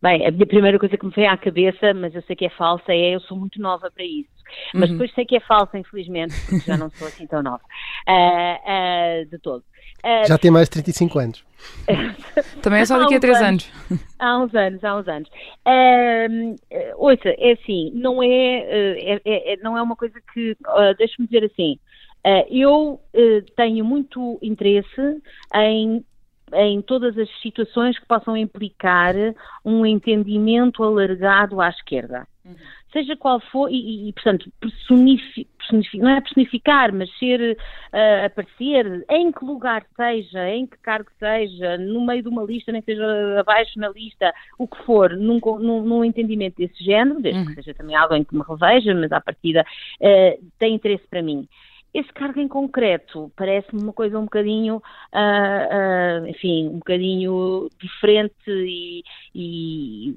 Bem, a minha primeira coisa que me veio à cabeça, mas eu sei que é falsa, é eu sou muito nova para isso. Mas uhum. depois sei que é falsa, infelizmente, porque já não sou assim tão nova. Uh, uh, de todo. Uh, Já tem mais de 35 anos. Também é só daqui a 3 anos. Há uns anos, há uns anos. Uh, ouça, é assim, não é, é, é, não é uma coisa que, uh, deixa-me dizer assim, uh, eu tenho muito interesse em em todas as situações que possam implicar um entendimento alargado à esquerda. Uhum seja qual for, e, e portanto, personificar, não é personificar, mas ser, uh, aparecer, em que lugar seja, em que cargo seja, no meio de uma lista, nem que seja abaixo na lista, o que for, num, num, num entendimento desse género, desde uhum. que seja também alguém que me reveja, mas à partida uh, tem interesse para mim. Esse cargo em concreto parece-me uma coisa um bocadinho, uh, uh, enfim, um bocadinho diferente e, e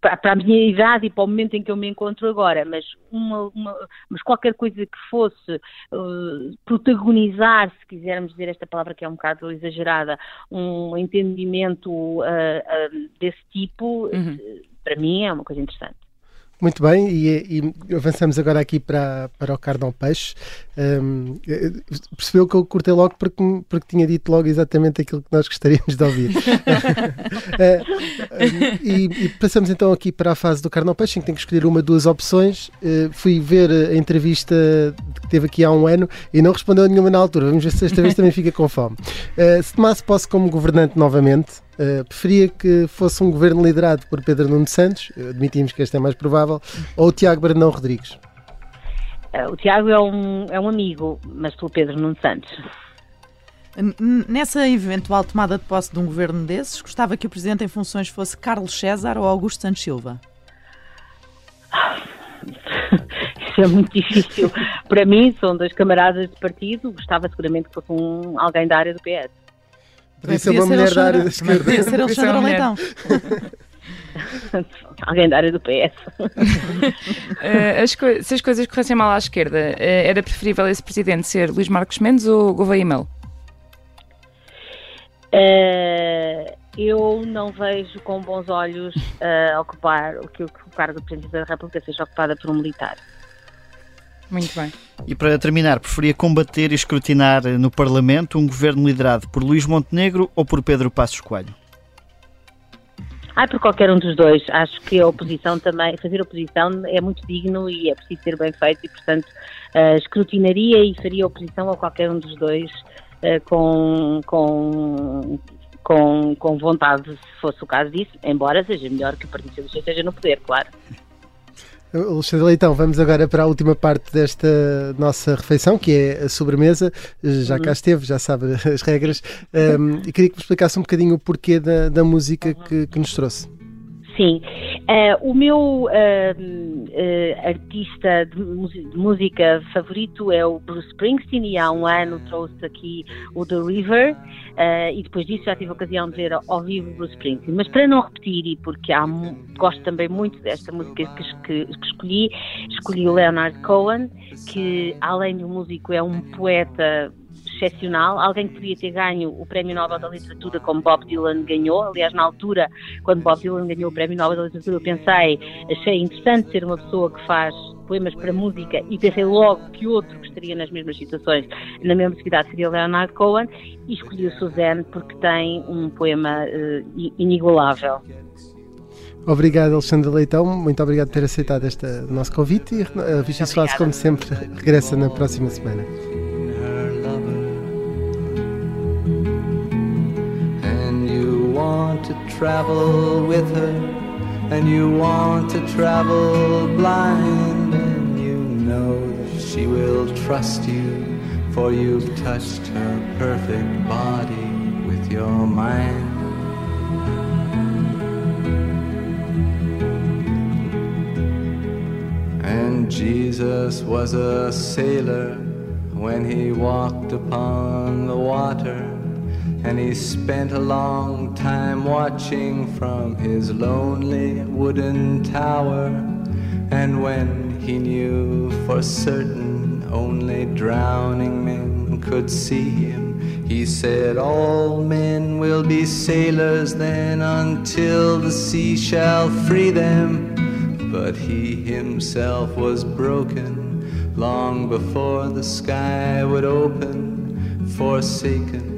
para, para, a minha idade e para o momento em que eu me encontro agora, mas, uma, uma, mas qualquer coisa que fosse uh, protagonizar, se quisermos dizer esta palavra que é um bocado exagerada, um entendimento desse tipo, uhum. para mim é uma coisa interessante. Muito bem, e, e, avançamos agora aqui para, para o Cardão Peixe. Um, percebeu que eu cortei logo porque, porque tinha dito logo exatamente aquilo que nós gostaríamos de ouvir. uh, e, e, passamos então aqui para a fase do Cardão Peixe, em que tem que escolher uma, duas opções. Uh, fui ver a entrevista que teve aqui há um ano e não respondeu nenhuma na altura. Vamos ver se esta vez também fica com fome. Uh, se tomasse posse como governante novamente, Uh, preferia que fosse um governo liderado por Pedro Nuno Santos, admitimos que este é mais provável, ou Tiago Brandão Rodrigues? Uh, o Tiago é um, é um amigo, mas pelo Pedro Nuno Santos. Nessa eventual tomada de posse de um governo desses, gostava que o presidente em funções fosse Carlos César ou Augusto Santos Silva? Isso é muito difícil. Para mim, são dois camaradas de partido, gostava seguramente que fosse um, alguém da área do PS. Podia ser uma mulher da área da esquerda. Podia ser Alexandre Leitão. Alguém da área do PS. uh, as se as coisas corressem mal à esquerda, uh, era preferível esse presidente ser Luís Marcos Mendes ou Gouveia Mel? Uh, eu não vejo com bons olhos ocupar o que o cargo de Presidente da República seja ocupada por um militar. Muito bem. E para terminar, preferia combater e escrutinar no Parlamento um governo liderado por Luís Montenegro ou por Pedro Passos Coelho? Ah, por qualquer um dos dois. Acho que a oposição também, fazer oposição é muito digno e é preciso ser bem feito e, portanto, uh, escrutinaria e faria oposição a qualquer um dos dois uh, com, com, com, com vontade, se fosse o caso disso, embora seja melhor que o Partido Socialista esteja no poder, claro. Alexandre Leitão, vamos agora para a última parte desta nossa refeição, que é a sobremesa. Já cá uhum. esteve, já sabe as regras. Um, e queria que me explicasse um bocadinho o porquê da, da música que, que nos trouxe. Sim. Uh, o meu uh, uh, artista de, de, música favorito é o Bruce Springsteen e há um ano trouxe aqui o The River e depois disso já tive a ocasião de ver ao vivo Bruce Springsteen. Mas para não repetir e porque há, gosto também muito desta música que, que, que escolhi, escolhi o Leonard Cohen, que além de um músico é um poeta excepcional, alguém que podia ter ganho o Prémio Nobel da Literatura como Bob Dylan ganhou. Aliás, na altura, quando Bob Dylan ganhou o Prémio Nobel da Literatura, eu pensei, achei interessante ser uma pessoa que faz poemas para música e pensei logo que outro que estaria nas mesmas situações, na mesma cidade, seria Leonard Cohen e escolhi o Suzanne porque tem um poema uh, inigualável. Obrigado, Alexandre Leitão. Muito obrigado por ter aceitado este nosso convite e a Vichy Soares, como sempre, regressa na próxima semana. To travel with her, and you want to travel blind, and you know that she will trust you, for you've touched her perfect body with your mind. And Jesus was a sailor when he walked upon the water and he spent a long time watching from his lonely wooden tower. And when he knew for certain only drowning men could see him, he said, All men will be sailors then until the sea shall free them. But he himself was broken long before the sky would open, forsaken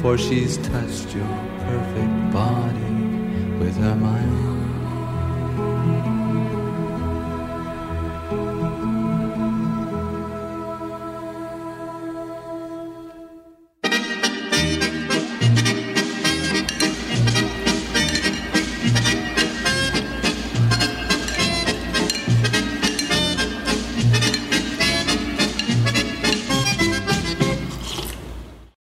for she's touched your perfect body with her mind.